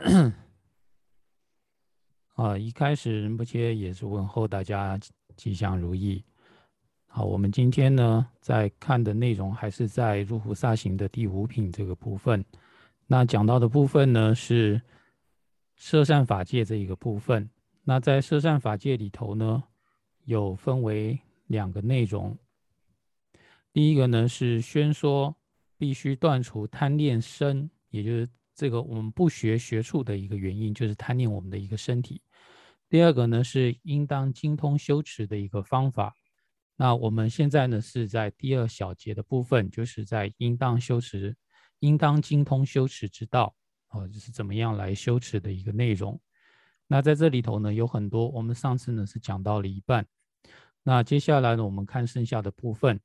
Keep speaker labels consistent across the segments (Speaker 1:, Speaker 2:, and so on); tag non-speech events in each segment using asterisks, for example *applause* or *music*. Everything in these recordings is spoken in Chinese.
Speaker 1: *coughs* 啊，一开始仁波切也是问候大家吉祥如意。好，我们今天呢在看的内容还是在入菩萨行的第五品这个部分。那讲到的部分呢是摄善法界这一个部分。那在摄善法界里头呢，有分为两个内容。第一个呢是宣说必须断除贪念身，也就是这个我们不学学处的一个原因，就是贪念我们的一个身体。第二个呢是应当精通修持的一个方法。那我们现在呢是在第二小节的部分，就是在应当修持、应当精通修持之道，哦，就是怎么样来修持的一个内容。那在这里头呢有很多，我们上次呢是讲到了一半。那接下来呢我们看剩下的部分。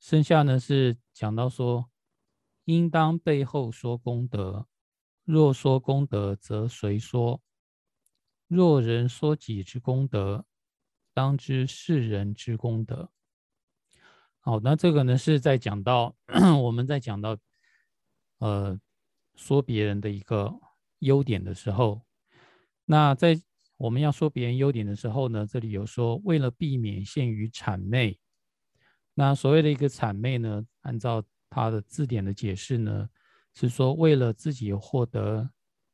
Speaker 1: 剩下呢是讲到说，应当背后说功德，若说功德，则谁说？若人说己之功德，当知世人之功德。好，那这个呢是在讲到 *clears throat* 我们在讲到呃说别人的一个优点的时候，那在我们要说别人优点的时候呢，这里有说为了避免陷于谄媚。那所谓的一个谄媚呢，按照他的字典的解释呢，是说为了自己获得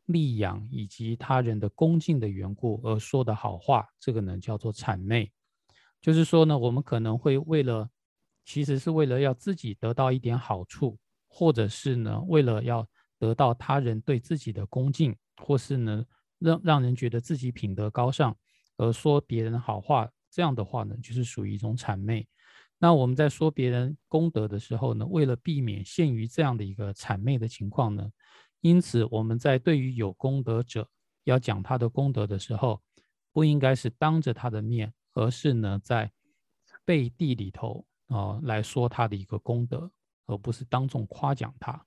Speaker 1: 利养以及他人的恭敬的缘故而说的好话，这个呢叫做谄媚。就是说呢，我们可能会为了，其实是为了要自己得到一点好处，或者是呢为了要得到他人对自己的恭敬，或是呢让让人觉得自己品德高尚而说别人好话，这样的话呢，就是属于一种谄媚。那我们在说别人功德的时候呢，为了避免陷于这样的一个谄媚的情况呢，因此我们在对于有功德者要讲他的功德的时候，不应该是当着他的面，而是呢在背地里头啊来说他的一个功德，而不是当众夸奖他。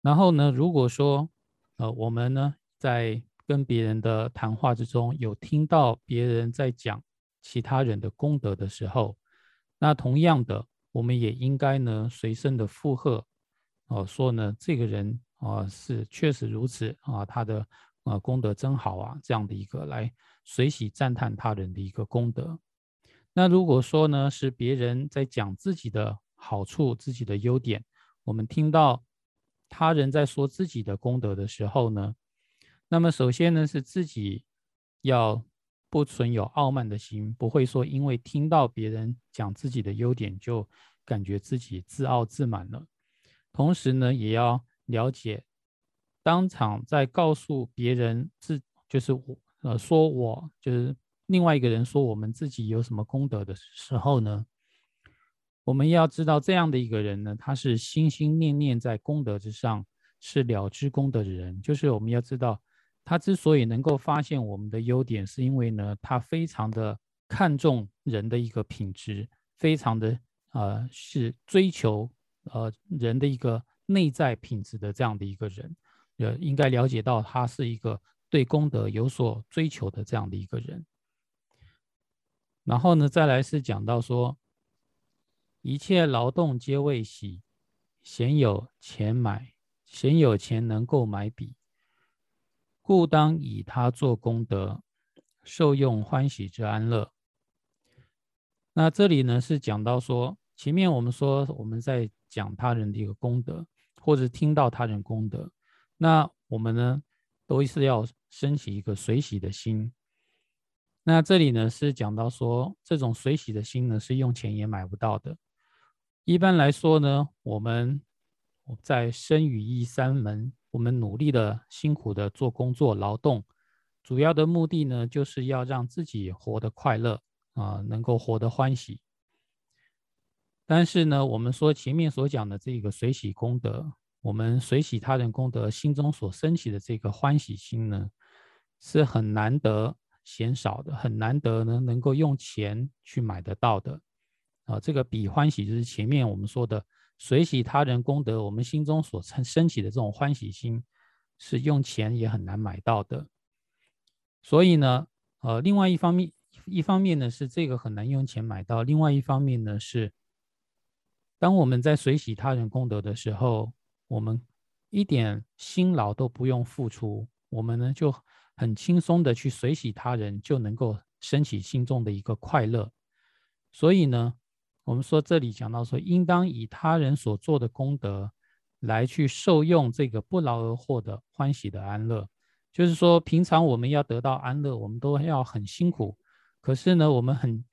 Speaker 1: 然后呢，如果说呃我们呢在跟别人的谈话之中有听到别人在讲其他人的功德的时候，那同样的，我们也应该呢随身的附和，哦，说呢这个人啊是确实如此啊，他的啊功德真好啊，这样的一个来随喜赞叹他人的一个功德。那如果说呢是别人在讲自己的好处、自己的优点，我们听到他人在说自己的功德的时候呢，那么首先呢是自己要。不存有傲慢的心，不会说因为听到别人讲自己的优点就感觉自己自傲自满了。同时呢，也要了解，当场在告诉别人自就是我呃说我就是另外一个人说我们自己有什么功德的时候呢，我们要知道这样的一个人呢，他是心心念念在功德之上，是了知功德的人。就是我们要知道。他之所以能够发现我们的优点，是因为呢，他非常的看重人的一个品质，非常的呃是追求呃人的一个内在品质的这样的一个人，呃，应该了解到他是一个对功德有所追求的这样的一个人。然后呢，再来是讲到说，一切劳动皆为喜，闲有钱买，闲有钱能够买笔。故当以他做功德，受用欢喜之安乐。那这里呢是讲到说，前面我们说我们在讲他人的一个功德，或者听到他人功德，那我们呢都是要升起一个随喜的心。那这里呢是讲到说，这种随喜的心呢是用钱也买不到的。一般来说呢，我们在生与意三门。我们努力的、辛苦的做工作、劳动，主要的目的呢，就是要让自己活得快乐啊，能够活得欢喜。但是呢，我们说前面所讲的这个随喜功德，我们随喜他人功德，心中所升起的这个欢喜心呢，是很难得、鲜少的，很难得呢，能够用钱去买得到的啊。这个比欢喜就是前面我们说的。随喜他人功德，我们心中所生升起的这种欢喜心，是用钱也很难买到的。所以呢，呃，另外一方面，一方面呢是这个很难用钱买到；另外一方面呢是，当我们在随喜他人功德的时候，我们一点辛劳都不用付出，我们呢就很轻松的去随喜他人，就能够升起心中的一个快乐。所以呢，我们说这里讲到说，应当以他人所做的功德来去受用这个不劳而获的欢喜的安乐。就是说，平常我们要得到安乐，我们都要很辛苦。可是呢，我们很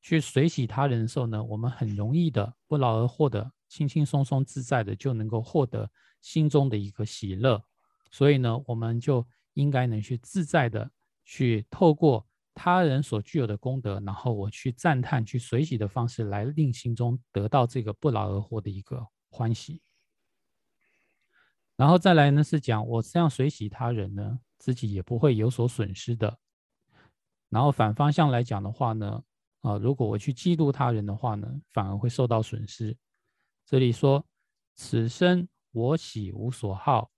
Speaker 1: 去随喜他人的时候呢，我们很容易的不劳而获的，轻轻松松自在的就能够获得心中的一个喜乐。所以呢，我们就应该能去自在的去透过他人所具有的功德，然后我去赞叹、去随喜的方式来令心中得到这个不劳而获的一个欢喜。然后再来呢，是讲我这样随喜他人呢。自己也不会有所损失的。然后反方向来讲的话呢，啊，如果我去嫉妒他人的话呢，反而会受到损失。这里说：“此生我喜无所好，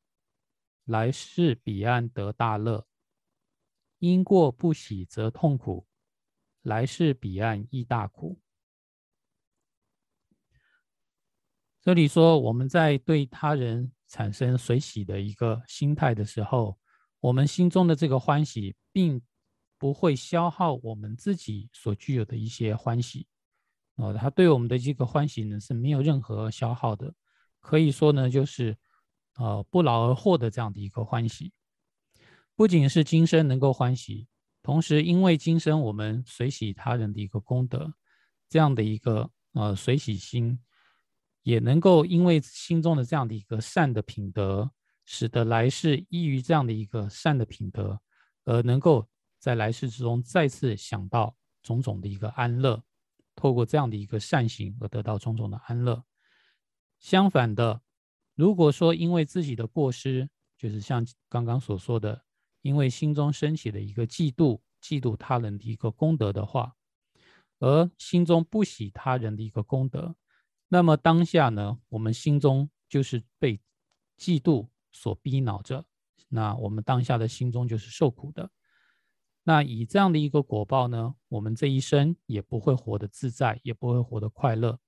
Speaker 1: 来世彼岸得大乐。因过不喜则痛苦，来世彼岸亦大苦。”这里说我们在对他人产生随喜的一个心态的时候。我们心中的这个欢喜，并不会消耗我们自己所具有的一些欢喜，哦，它对我们的这个欢喜呢是没有任何消耗的，可以说呢就是呃不劳而获的这样的一个欢喜。不仅是今生能够欢喜，同时因为今生我们随喜他人的一个功德，这样的一个呃随喜心，也能够因为心中的这样的一个善的品德。使得来世依于这样的一个善的品德，而能够在来世之中再次想到种种的一个安乐，透过这样的一个善行而得到种种的安乐。相反的，如果说因为自己的过失，就是像刚刚所说的，因为心中升起的一个嫉妒，嫉妒他人的一个功德的话，而心中不喜他人的一个功德，那么当下呢，我们心中就是被嫉妒。所逼恼着，那我们当下的心中就是受苦的。那以这样的一个果报呢，我们这一生也不会活得自在，也不会活得快乐。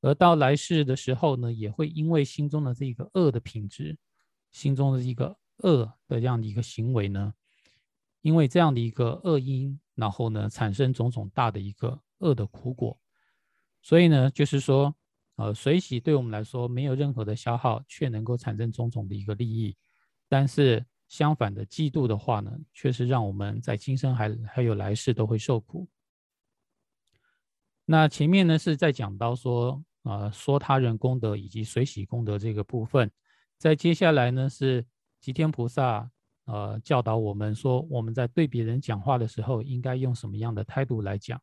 Speaker 1: 而到来世的时候呢，也会因为心中的这个恶的品质，心中的一个恶的这样的一个行为呢，因为这样的一个恶因，然后呢，产生种种大的一个恶的苦果。所以呢，就是说。呃，水洗对我们来说没有任何的消耗，却能够产生种种的一个利益。但是相反的，嫉妒的话呢，却是让我们在今生还还有来世都会受苦。那前面呢是在讲到说，呃，说他人功德以及水洗功德这个部分。在接下来呢是吉天菩萨，呃，教导我们说，我们在对别人讲话的时候，应该用什么样的态度来讲。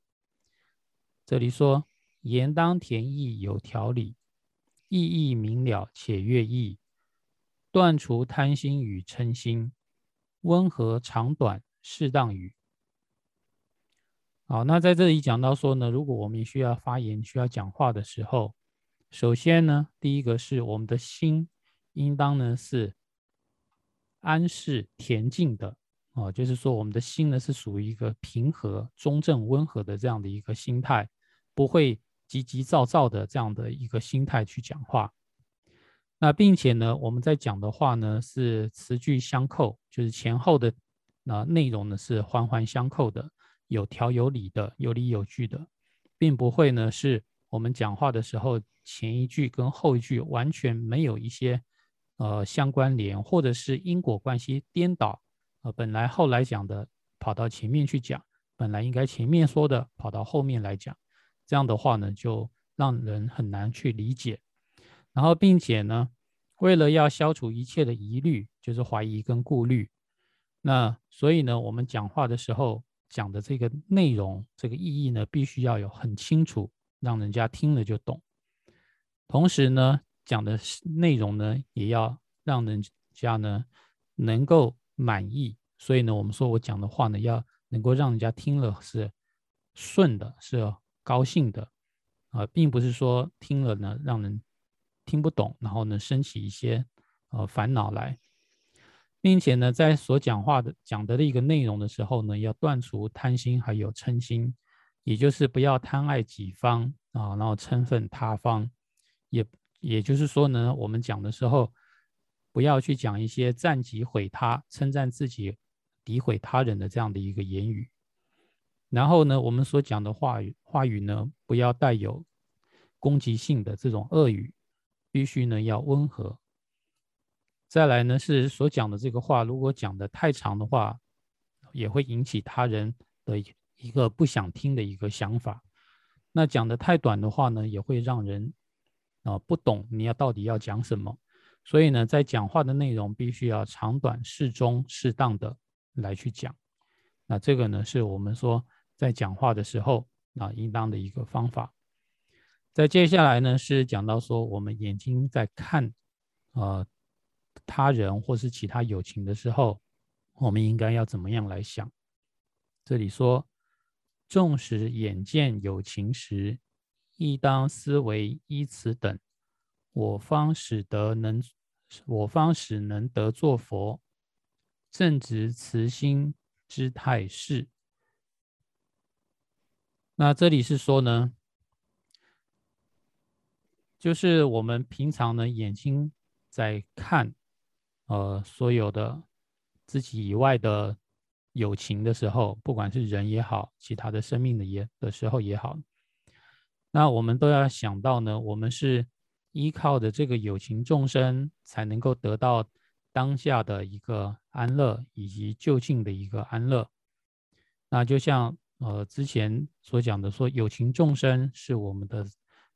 Speaker 1: 这里说。言当甜意有条理，意义明了且悦意，断除贪心与嗔心，温和长短适当语。好，那在这里讲到说呢，如果我们需要发言、需要讲话的时候，首先呢，第一个是我们的心应当呢是安适恬静的哦，就是说我们的心呢是属于一个平和、中正、温和的这样的一个心态，不会。急急躁躁的这样的一个心态去讲话，那并且呢，我们在讲的话呢是词句相扣，就是前后的那内容呢是环环相扣的，有条有理的，有理有据的，并不会呢是我们讲话的时候前一句跟后一句完全没有一些呃相关联，或者是因果关系颠倒，呃本来后来讲的跑到前面去讲，本来应该前面说的跑到后面来讲。这样的话呢，就让人很难去理解。然后，并且呢，为了要消除一切的疑虑，就是怀疑跟顾虑，那所以呢，我们讲话的时候讲的这个内容、这个意义呢，必须要有很清楚，让人家听了就懂。同时呢，讲的内容呢，也要让人家呢能够满意。所以呢，我们说我讲的话呢，要能够让人家听了是顺的，是。高兴的，啊，并不是说听了呢让人听不懂，然后呢升起一些呃烦恼来，并且呢在所讲话的讲的的一个内容的时候呢，要断除贪心还有嗔心，也就是不要贪爱己方啊，然后嗔恨他方，也也就是说呢，我们讲的时候不要去讲一些赞己毁他、称赞自己、诋毁他人的这样的一个言语。然后呢，我们所讲的话语话语呢，不要带有攻击性的这种恶语，必须呢要温和。再来呢，是所讲的这个话，如果讲的太长的话，也会引起他人的一个不想听的一个想法。那讲的太短的话呢，也会让人啊不懂你要到底要讲什么。所以呢，在讲话的内容必须要长短适中、适当的来去讲。那这个呢，是我们说在讲话的时候啊，应当的一个方法。在接下来呢，是讲到说我们眼睛在看呃他人或是其他友情的时候，我们应该要怎么样来想？这里说，纵使眼见有情时，亦当思维依此等，我方使得能，我方使能得作佛，正直慈心之态势。那这里是说呢，就是我们平常呢眼睛在看。呃，所有的自己以外的友情的时候，不管是人也好，其他的生命的也的时候也好，那我们都要想到呢，我们是依靠的这个有情众生，才能够得到当下的一个安乐，以及就近的一个安乐。那就像呃之前所讲的，说有情众生是我们的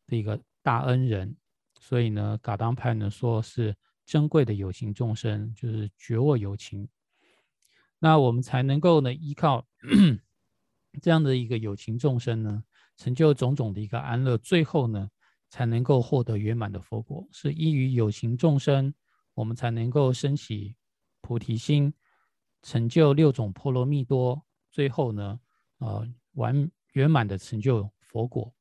Speaker 1: 这个大恩人，所以呢，噶当派呢说是。珍贵的有情众生，就是觉握有情，那我们才能够呢依靠 *clears throat* 这样的一个有情众生呢，成就种种的一个安乐，最后呢才能够获得圆满的佛果。是依于有情众生，我们才能够升起菩提心，成就六种波罗蜜多，最后呢，呃，完圆满的成就佛果。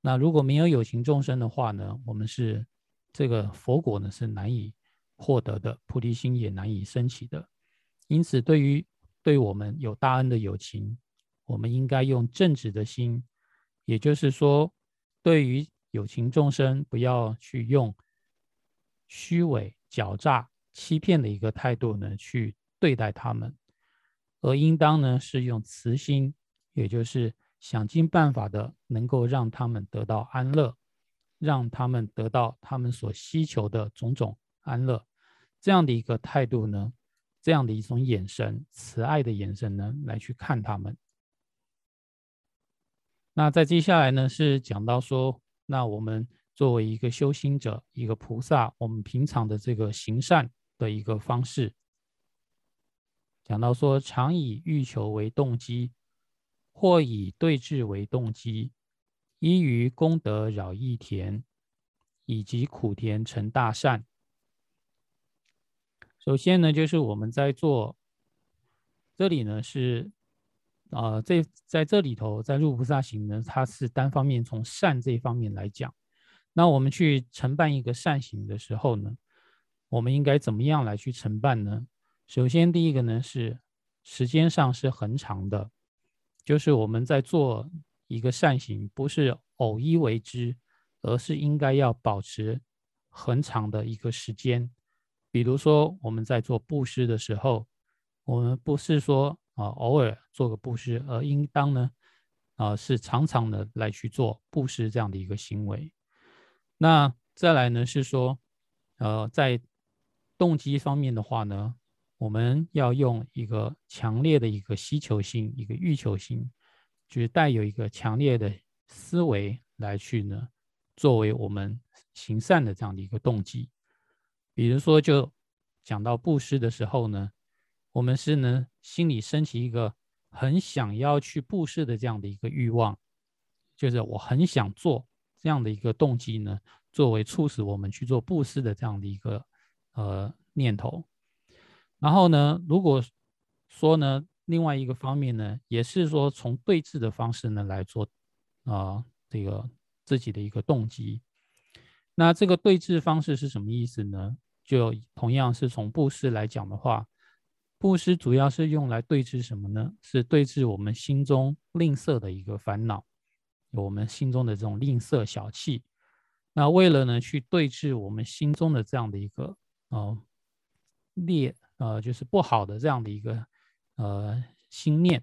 Speaker 1: 那如果没有有情众生的话呢，我们是这个佛果呢是难以。获得的菩提心也难以升起的，因此，对于对我们有大恩的友情，我们应该用正直的心，也就是说，对于有情众生，不要去用虚伪、狡诈、欺骗的一个态度呢去对待他们，而应当呢是用慈心，也就是想尽办法的能够让他们得到安乐，让他们得到他们所需求的种种。安乐，这样的一个态度呢，这样的一种眼神，慈爱的眼神呢，来去看他们。那在接下来呢，是讲到说，那我们作为一个修行者，一个菩萨，我们平常的这个行善的一个方式，讲到说，常以欲求为动机，或以对峙为动机，依于功德扰益田，以及苦田成大善。首先呢，就是我们在做这里呢是，啊，这在这里头，在入菩萨行呢，它是单方面从善这一方面来讲。那我们去承办一个善行的时候呢，我们应该怎么样来去承办呢？首先，第一个呢是时间上是很长的，就是我们在做一个善行，不是偶一为之，而是应该要保持很长的一个时间。比如说，我们在做布施的时候，我们不是说啊偶尔做个布施，而应当呢啊是常常的来去做布施这样的一个行为。那再来呢是说，呃，在动机方面的话呢，我们要用一个强烈的一个需求心，一个欲求心，就是带有一个强烈的思维来去呢，作为我们行善的这样的一个动机。比如说，就讲到布施的时候呢，我们是呢心里升起一个很想要去布施的这样的一个欲望，就是我很想做这样的一个动机呢，作为促使我们去做布施的这样的一个呃念头。然后呢，如果说呢，另外一个方面呢，也是说从对峙的方式呢来做啊这个自己的一个动机。那这个对峙方式是什么意思呢？就同样是从布施来讲的话，布施主要是用来对治什么呢？是对治我们心中吝啬的一个烦恼，我们心中的这种吝啬小气。那为了呢去对治我们心中的这样的一个哦劣呃就是不好的这样的一个呃心念，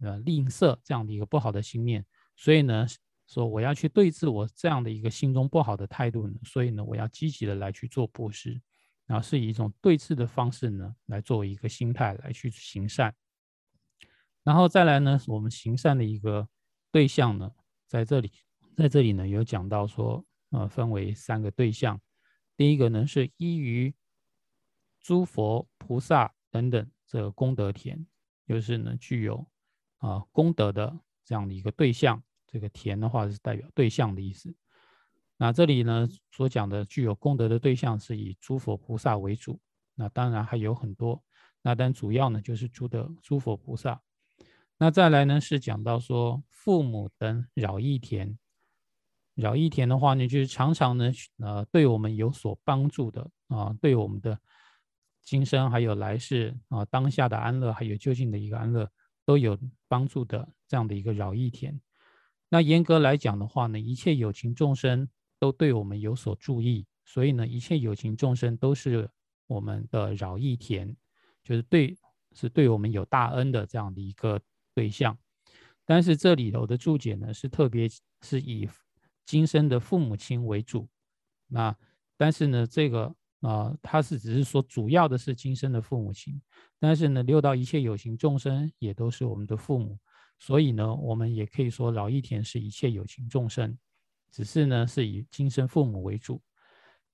Speaker 1: 呃吝啬这样的一个不好的心念，所以呢说我要去对治我这样的一个心中不好的态度呢，所以呢我要积极的来去做布施，然后是以一种对治的方式呢来作为一个心态来去行善，然后再来呢我们行善的一个对象呢在这里在这里呢有讲到说呃分为三个对象。第一个呢，是依于诸佛菩萨等等这个功德田，就是呢具有啊功德的这样的一个对象。这个田的话是代表对象的意思。那这里呢所讲的具有功德的对象是以诸佛菩萨为主。那当然还有很多，那但主要呢就是诸的诸佛菩萨。那再来呢是讲到说父母等饶益田。饶益田的话呢，就是常常呢，呃，对我们有所帮助的啊，对我们的今生还有来世啊，当下的安乐还有就近的一个安乐都有帮助的这样的一个饶益田。那严格来讲的话呢，一切有情众生都对我们有所注意，所以呢，一切有情众生都是我们的饶益田，就是对是对我们有大恩的这样的一个对象。但是这里头的注解呢，是特别是以。今生的父母亲为主，那但是呢，这个啊，他是只是说主要的是今生的父母亲，但是呢，六道一切有情众生也都是我们的父母，所以呢，我们也可以说饶益田是一切有情众生，只是呢是以亲生父母为主。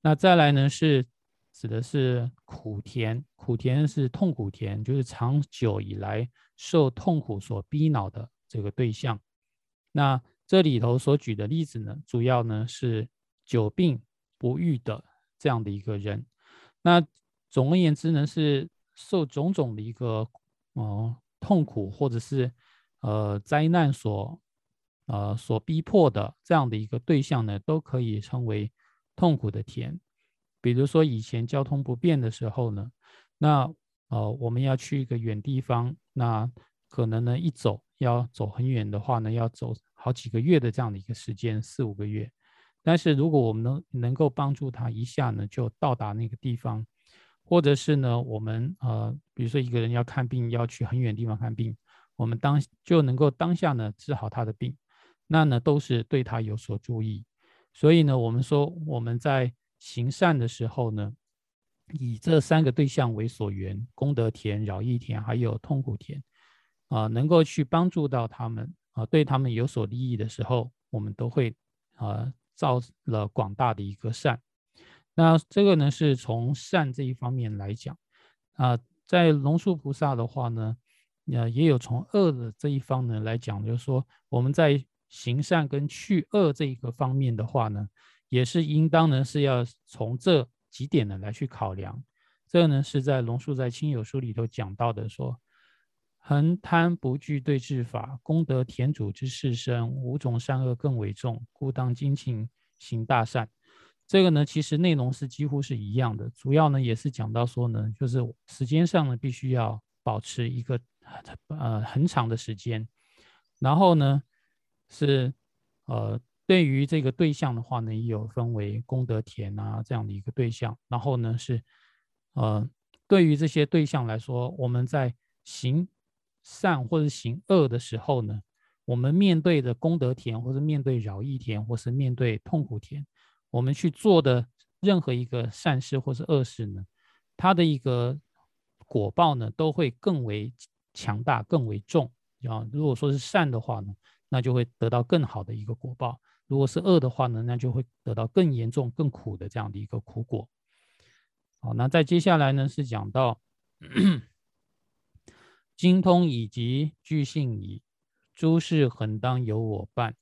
Speaker 1: 那再来呢是指的是苦田，苦田是痛苦田，就是长久以来受痛苦所逼恼的这个对象。那这里头所举的例子呢，主要呢是久病不愈的这样的一个人。那总而言之呢，是受种种的一个哦痛苦或者是呃灾难所呃所逼迫的这样的一个对象呢，都可以称为痛苦的田。比如说以前交通不便的时候呢，那呃我们要去一个远地方，那可能呢一走要走很远的话呢，要走。好几个月的这样的一个时间，四五个月。但是如果我们能能够帮助他一下呢，就到达那个地方，或者是呢，我们呃，比如说一个人要看病，要去很远地方看病，我们当就能够当下呢治好他的病，那呢都是对他有所注意。所以呢，我们说我们在行善的时候呢，以这三个对象为所缘，功德田、饶益田，还有痛苦田，啊，能够去帮助到他们。啊，对他们有所利益的时候，我们都会啊造了广大的一个善。那这个呢，是从善这一方面来讲啊，在龙树菩萨的话呢，呃，也有从恶的这一方呢来讲，就是说我们在行善跟去恶这一个方面的话呢，也是应当呢是要从这几点呢来去考量。这个呢是在龙树在亲友书里头讲到的说。恒贪不惧对治法，功德田主之事生，五种善恶更为重，故当精勤行大善。这个呢，其实内容是几乎是一样的，主要呢也是讲到说呢，就是时间上呢必须要保持一个呃很长的时间，然后呢是呃对于这个对象的话呢，也有分为功德田啊这样的一个对象，然后呢是呃对于这些对象来说，我们在行。善或者行恶的时候呢，我们面对的功德田，或者面对饶益田，或是面对痛苦田，我们去做的任何一个善事或是恶事呢，它的一个果报呢，都会更为强大、更为重。啊，如果说是善的话呢，那就会得到更好的一个果报；如果是恶的话呢，那就会得到更严重、更苦的这样的一个苦果。好，那在接下来呢，是讲到。*coughs* 精通以及具信矣，诸事恒当由我办，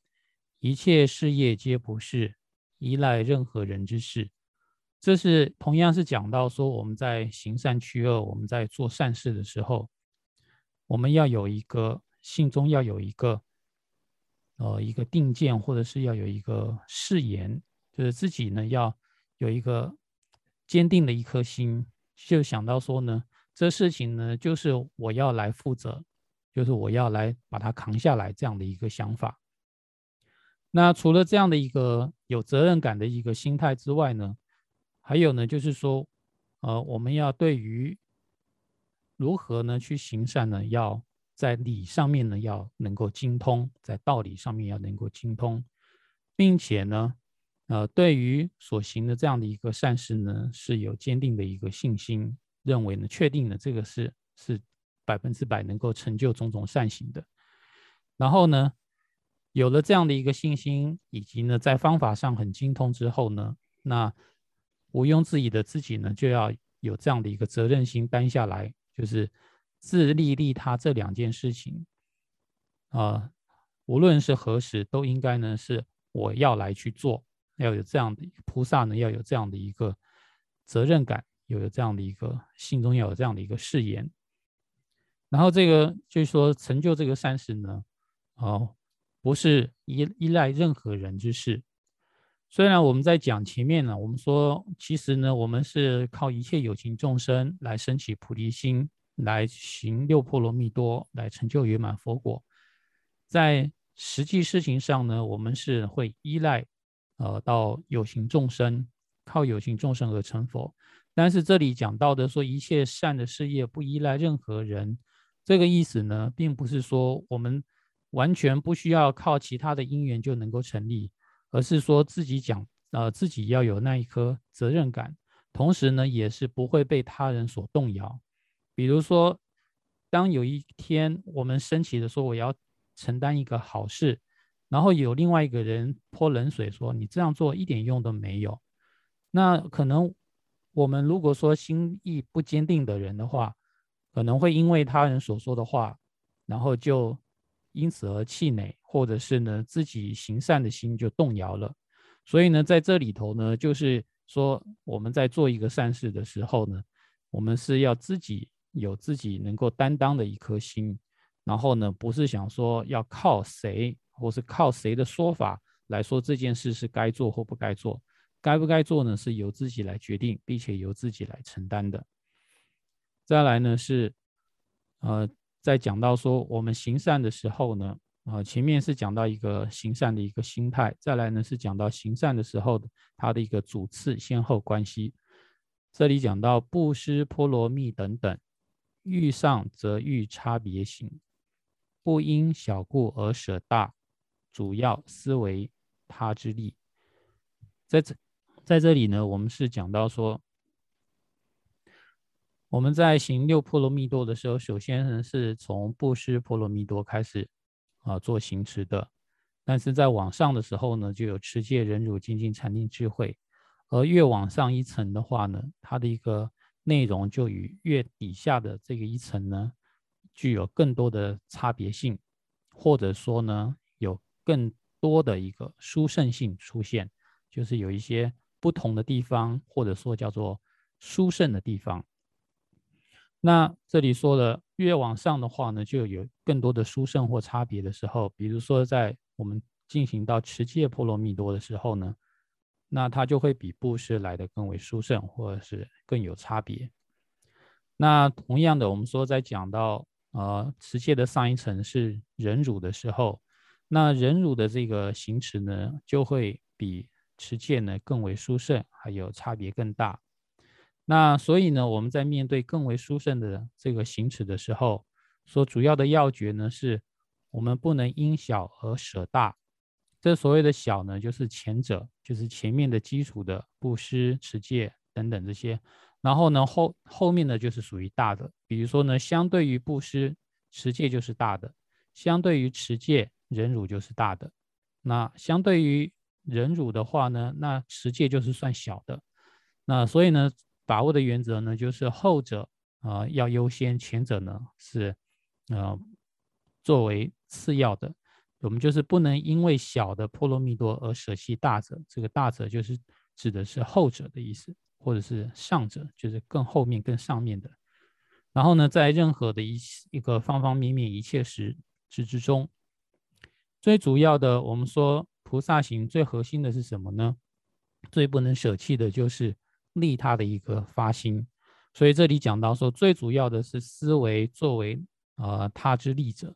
Speaker 1: 一切事业皆不是依赖任何人之事。这是同样是讲到说，我们在行善去恶，我们在做善事的时候，我们要有一个心中要有一个呃一个定见，或者是要有一个誓言，就是自己呢要有一个坚定的一颗心，就想到说呢。这事情呢，就是我要来负责，就是我要来把它扛下来这样的一个想法。那除了这样的一个有责任感的一个心态之外呢，还有呢，就是说，呃，我们要对于如何呢去行善呢，要在理上面呢要能够精通，在道理上面要能够精通，并且呢，呃，对于所行的这样的一个善事呢，是有坚定的一个信心，认为呢，确定了这个是是百分之百能够成就种种善行的。然后呢，有了这样的一个信心，以及呢，在方法上很精通之后呢，那毋庸置疑的自己呢，就要有这样的一个责任心担下来，就是自利利他这两件事情，啊，无论是何时，都应该呢是我要来去做，要有这样的菩萨呢，要有这样的一个责任感，要有这样的一个心中要有这样的一个誓言，然后这个就是说成就这个善事呢，哦，不是依依赖任何人之事。虽然我们在讲前面呢，我们说其实呢，我们是靠一切有情众生来升起菩提心，来行六波罗蜜多，来成就圆满佛果。在实际事情上呢，我们是会依赖呃到有形众生，靠有形众生而成佛。但是这里讲到的说一切善的事业不依赖任何人，这个意思呢，并不是说我们完全不需要靠其他的因缘就能够成立。而是说自己讲，呃，自己要有那一颗责任感，同时呢，也是不会被他人所动摇。比如说，当有一天我们升起的说我要承担一个好事，然后有另外一个人泼冷水说你这样做一点用都没有，那可能我们如果说心意不坚定的人的话，可能会因为他人所说的话，然后就。因此而气馁，或者是呢自己行善的心就动摇了。所以呢，在这里头呢，就是说我们在做一个善事的时候呢，我们是要自己有自己能够担当的一颗心，然后呢，不是想说要靠谁，或是靠谁的说法来说这件事是该做或不该做，该不该做呢，是由自己来决定，并且由自己来承担的。再来呢是，呃。在讲到说我们行善的时候呢，啊，前面是讲到一个行善的一个心态，再来呢是讲到行善的时候的它的一个主次先后关系。这里讲到布施、波罗蜜等等，欲上则欲差别行，不因小故而舍大，主要思维他之力。在这在这里呢，我们是讲到说。我们在行六波罗蜜多的时候，首先是从布施波罗蜜多开始啊做行持的，但是在往上的时候呢，就有持戒、忍辱、精进、禅定、智慧，而越往上一层的话呢，它的一个内容就与越底下的这个一层呢，具有更多的差别性，或者说呢，有更多的一个殊胜性出现，就是有一些不同的地方，或者说叫做殊胜的地方。那这里说的越往上的话呢，就有更多的殊胜或差别的时候，比如说在我们进行到持戒波罗蜜多的时候呢，那它就会比布施来的更为殊胜，或者是更有差别。那同样的，我们说在讲到呃持戒的上一层是忍辱的时候，那忍辱的这个行持呢，就会比持戒呢更为殊胜，还有差别更大。那所以呢，我们在面对更为殊胜的这个行持的时候，所主要的要诀呢，是我们不能因小而舍大。这所谓的小呢，就是前者，就是前面的基础的布施、持戒等等这些。然后呢，后后面呢，就是属于大的。比如说呢，相对于布施、持戒就是大的；相对于持戒、忍辱就是大的。那相对于忍辱的话呢，那持戒就是算小的。那所以呢。把握的原则呢，就是后者啊要优先，前者呢是呃作为次要的。我们就是不能因为小的波罗蜜多而舍弃大者。这个大者就是指的是后者的意思，或者是上者，就是更后面、更上面的。然后呢，在任何的一一个方方面面、一切时之之中，最主要的，我们说菩萨行最核心的是什么呢？最不能舍弃的就是。利他的一个发心，所以这里讲到说，最主要的是思维作为呃他之利者，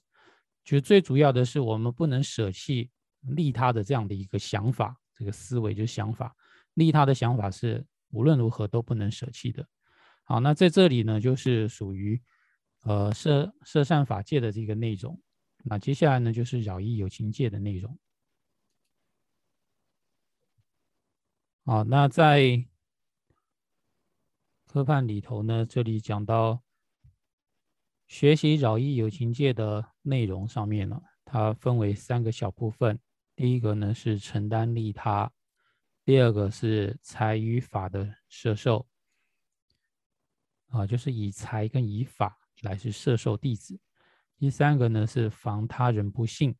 Speaker 1: 就最主要的是我们不能舍弃利他的这样的一个想法，这个思维就是想法，利他的想法是无论如何都不能舍弃的。好，那在这里呢，就是属于呃摄摄善法界的这个内容。那接下来呢，就是扰意有情界的内容。好，那在科判里头呢，这里讲到学习扰意有情界的内容上面呢，它分为三个小部分。第一个呢是承担利他，第二个是财与法的摄受，啊，就是以财跟以法来是摄受弟子。第三个呢是防他人不信，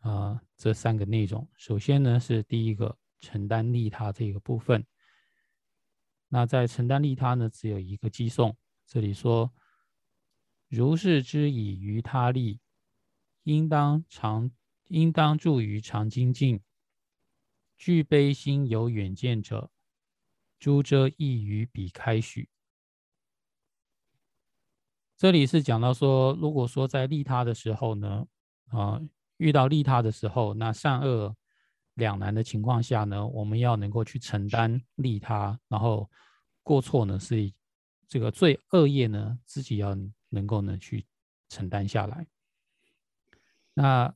Speaker 1: 啊，这三个内容。首先呢是第一个。承担利他这个部分，那在承担利他呢，只有一个寄送。这里说：“如是之以于他利，应当常应当助于常精进。具悲心有远见者，诸遮亦于彼开许。”这里是讲到说，如果说在利他的时候呢，啊，遇到利他的时候，那善恶。两难的情况下呢，我们要能够去承担利他，然后过错呢是这个罪恶业呢自己要能够呢去承担下来。那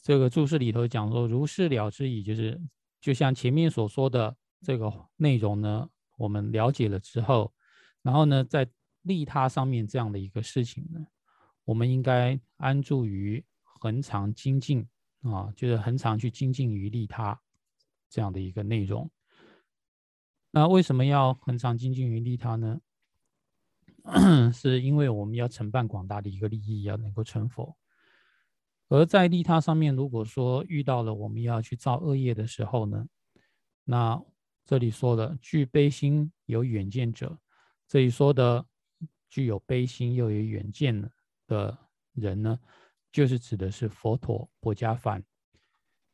Speaker 1: 这个注释里头讲说，如是了之矣，就是就像前面所说的这个内容呢，我们了解了之后，然后呢在利他上面这样的一个事情呢，我们应该安住于恒常精进。啊，就是恒常去精进于利他这样的一个内容。那为什么要恒常精进于利他呢？*coughs* 是因为我们要承办广大的一个利益，要能够成佛。而在利他上面，如果说遇到了我们要去造恶业的时候呢，那这里说的具悲心有远见者，这里说的具有悲心又有远见的人呢？就是指的是佛陀薄伽梵，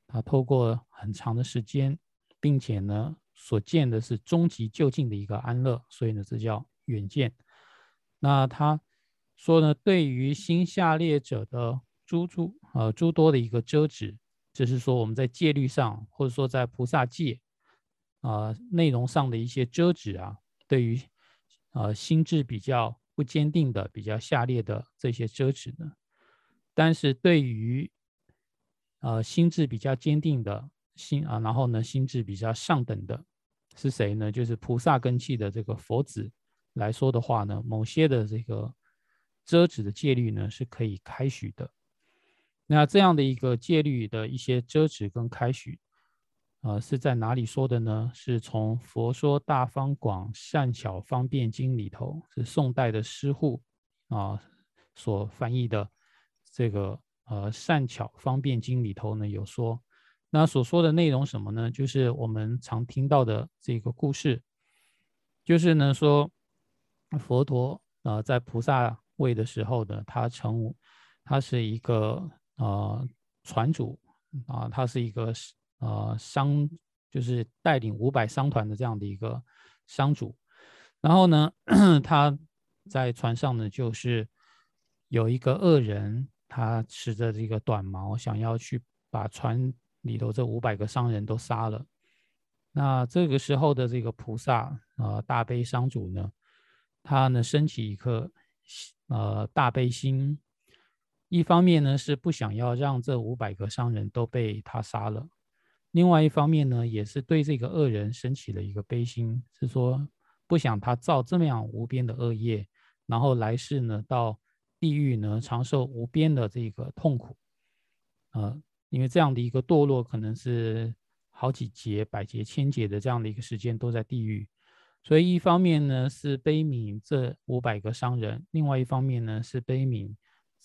Speaker 1: 他透过很长的时间，并且呢，所见的是终极究竟的一个安乐，所以呢，这叫远见。那他说呢，对于心下列者的诸诸呃诸多的一个遮止，就是说我们在戒律上，或者说在菩萨戒啊内容上的一些遮止啊，对于呃心智比较不坚定的、比较下列的这些遮止呢。但是对于，呃，心智比较坚定的心啊，然后呢，心智比较上等的，是谁呢？就是菩萨根器的这个佛子来说的话呢，某些的这个遮止的戒律呢是可以开许的。那这样的一个戒律的一些遮止跟开许，呃，是在哪里说的呢？是从《佛说大方广善巧方便经》里头，是宋代的师护啊所翻译的。这个呃善巧方便经里头呢有说，那所说的内容什么呢？就是我们常听到的这个故事，就是呢说佛陀呃在菩萨位的时候呢，他成他是一个呃船主啊，他是一个呃商，就是带领五百商团的这样的一个商主，然后呢 *clears throat* 他在船上呢就是有一个恶人。他持着这个短矛，想要去把船里头这五百个商人都杀了。那这个时候的这个菩萨，呃，大悲商主呢，他呢升起一颗呃大悲心，一方面呢是不想要让这五百个商人都被他杀了，另外一方面呢也是对这个恶人升起了一个悲心，是说不想他造这么样无边的恶业，然后来世呢到。地狱呢，长受无边的这个痛苦，呃，因为这样的一个堕落，可能是好几劫、百劫、千劫的这样的一个时间都在地狱，所以一方面呢是悲悯这五百个商人，另外一方面呢是悲悯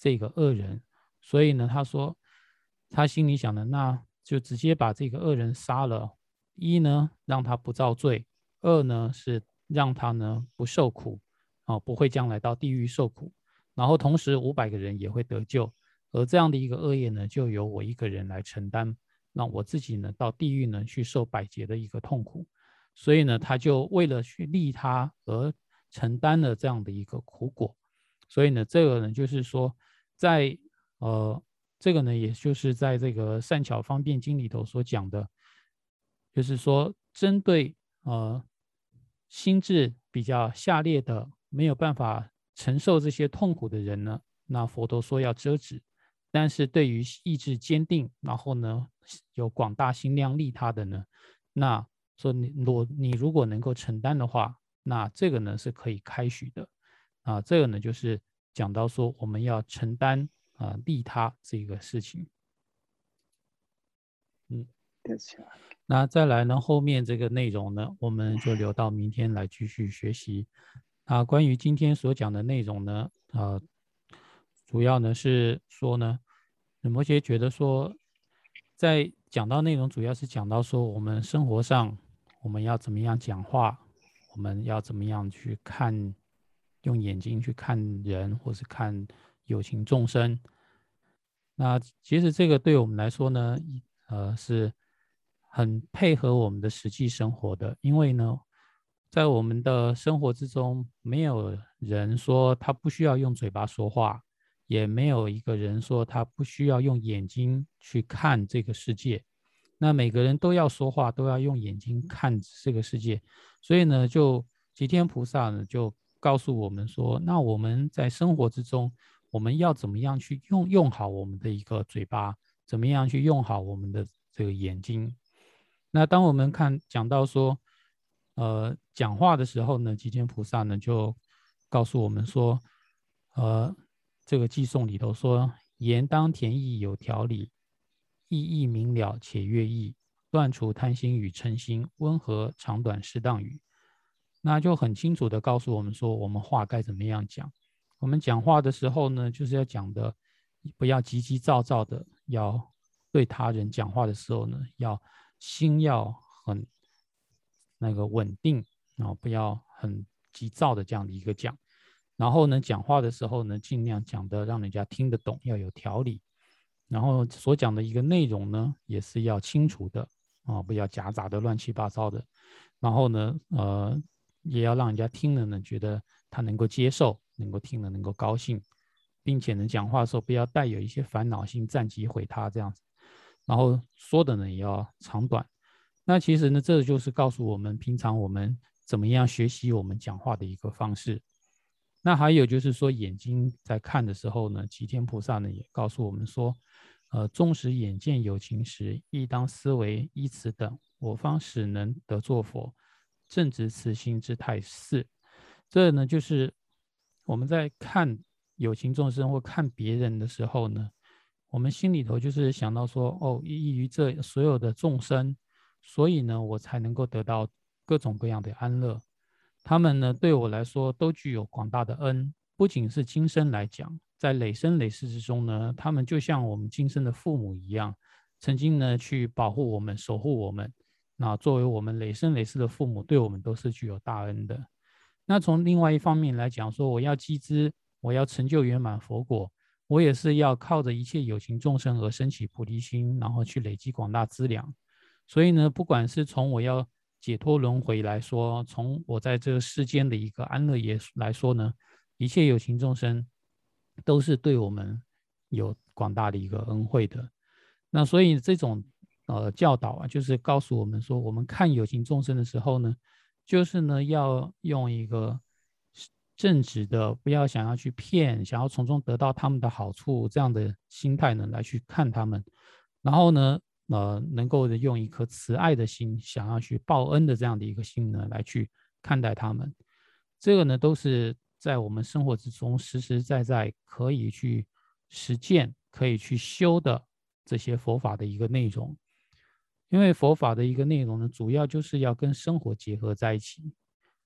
Speaker 1: 这个恶人，所以呢他说，他心里想的，那就直接把这个恶人杀了，一呢让他不造罪，二呢是让他呢不受苦，哦，不会将来到地狱受苦。然后同时五百个人也会得救，而这样的一个恶业呢，就由我一个人来承担，让我自己呢到地狱呢去受百劫的一个痛苦，所以呢他就为了去利他而承担了这样的一个苦果，所以呢这个呢就是说，在呃这个呢也就是在这个善巧方便经里头所讲的，就是说针对呃心智比较下列的，没有办法承受这些痛苦的人呢，那佛陀说要遮止；但是对于意志坚定，然后呢有广大心量利他的呢，那说你我你如果能够承担的话，那这个呢是可以开许的啊。这个呢就是讲到说我们要承担啊利他这个事情。嗯。那再来呢？后面这个内容呢，我们就留到明天来继续学习。啊，关于今天所讲的内容呢，呃，主要呢是说呢，摩羯觉得说，在讲到内容，主要是讲到说，我们生活上我们要怎么样讲话，我们要怎么样去看，用眼睛去看人，或是看有情众生。那其实这个对我们来说呢，呃，是。很配合我们的实际生活的，因为呢，在我们的生活之中，没有人说他不需要用嘴巴说话，也没有一个人说他不需要用眼睛去看这个世界。那每个人都要说话，都要用眼睛看这个世界。所以呢，就吉天菩萨呢就告诉我们说，那我们在生活之中，我们要怎么样去用用好我们的一个嘴巴，怎么样去用好我们的这个眼睛。那当我们看讲到说，呃，讲话的时候呢，吉天菩萨呢就告诉我们说，呃，这个寄颂里头说，言当甜意有条理，意义明了且悦意，断除贪心与嗔心，温和长短适当语，那就很清楚的告诉我们说，我们话该怎么样讲。我们讲话的时候呢，就是要讲的不要急急躁躁的，要对他人讲话的时候呢，要。心要很那个稳定，然后不要很急躁的这样的一个讲，然后呢，讲话的时候呢，尽量讲的让人家听得懂，要有条理，然后所讲的一个内容呢，也是要清楚的啊，不要夹杂的乱七八糟的，然后呢，呃，也要让人家听了呢，觉得他能够接受，能够听了能够高兴，并且呢，讲话的时候不要带有一些烦恼心，暂即毁他这样子。然后说的呢也要长短，那其实呢这就是告诉我们平常我们怎么样学习我们讲话的一个方式。那还有就是说眼睛在看的时候呢，齐天菩萨呢也告诉我们说，呃，纵使眼见有情时，亦当思维依此等，我方使能得作佛，正直慈心之态四。这呢就是我们在看有情众生或看别人的时候呢。我们心里头就是想到说，哦，依于这所有的众生，所以呢，我才能够得到各种各样的安乐。他们呢，对我来说都具有广大的恩，不仅是今生来讲，在累生累世之中呢，他们就像我们今生的父母一样，曾经呢去保护我们、守护我们。那作为我们累生累世的父母，对我们都是具有大恩的。那从另外一方面来讲，说我要积资，我要成就圆满佛果。我也是要靠着一切有情众生而升起菩提心，然后去累积广大资粮。所以呢，不管是从我要解脱轮回来说，从我在这世间的一个安乐也来说呢，一切有情众生都是对我们有广大的一个恩惠的。那所以这种呃教导啊，就是告诉我们说，我们看有情众生的时候呢，就是呢要用一个。正直的，不要想要去骗，想要从中得到他们的好处，这样的心态呢来去看他们，然后呢，呃，能够用一颗慈爱的心，想要去报恩的这样的一个心呢来去看待他们，这个呢都是在我们生活之中实实在在可以去实践、可以去修的这些佛法的一个内容，因为佛法的一个内容呢，主要就是要跟生活结合在一起。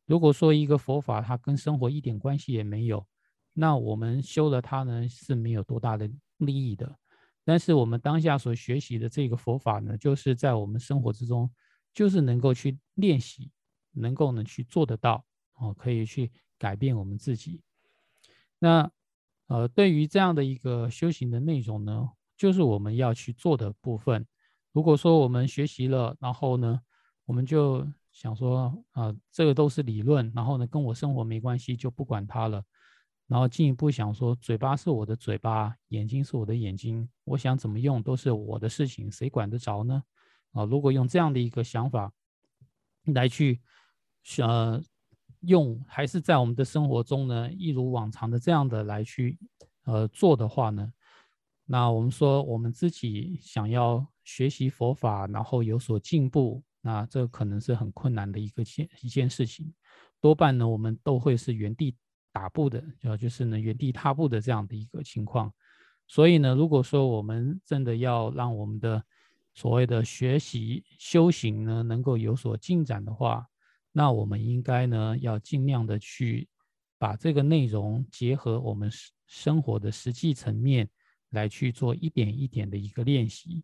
Speaker 1: 如果说一个佛法它跟生活一点关系也没有，那我们修了它呢是没有多大的利益的。但是我们当下所学习的这个佛法呢，就是在我们生活之中，就是能够去练习，能够呢去做得到哦，可以去改变我们自己。那呃，对于这样的一个修行的内容呢，就是我们要去做的部分。如果说我们学习了，然后呢，我们就。想说啊，这个都是理论，然后呢，跟我生活没关系，就不管它了。然后进一步想说，嘴巴是我的嘴巴，眼睛是我的眼睛，我想怎么用都是我的事情，谁管得着呢？啊，如果用这样的一个想法来去，呃，用还是在我们的生活中呢，一如往常的这样的来去呃做的话呢，那我们说我们自己想要学习佛法，然后有所进步，那这可能是很困难的一个件一件事情，多半呢我们都会是原地打步的，呃就是呢原地踏步的这样的一个情况。所以呢，如果说我们真的要让我们的所谓的学习修行呢能够有所进展的话，那我们应该呢，要尽量的去把这个内容结合我们生生活的实际层面来去做一点一点的一个练习。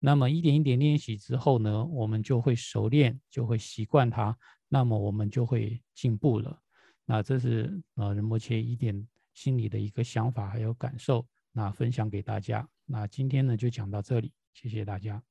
Speaker 1: 那么一点一点练习之后呢，我们就会熟练，就会习惯它，那么我们就会进步了。那这是呃仁波切一点心里的一个想法还有感受，那分享给大家。那今天呢就讲到这里，谢谢大家。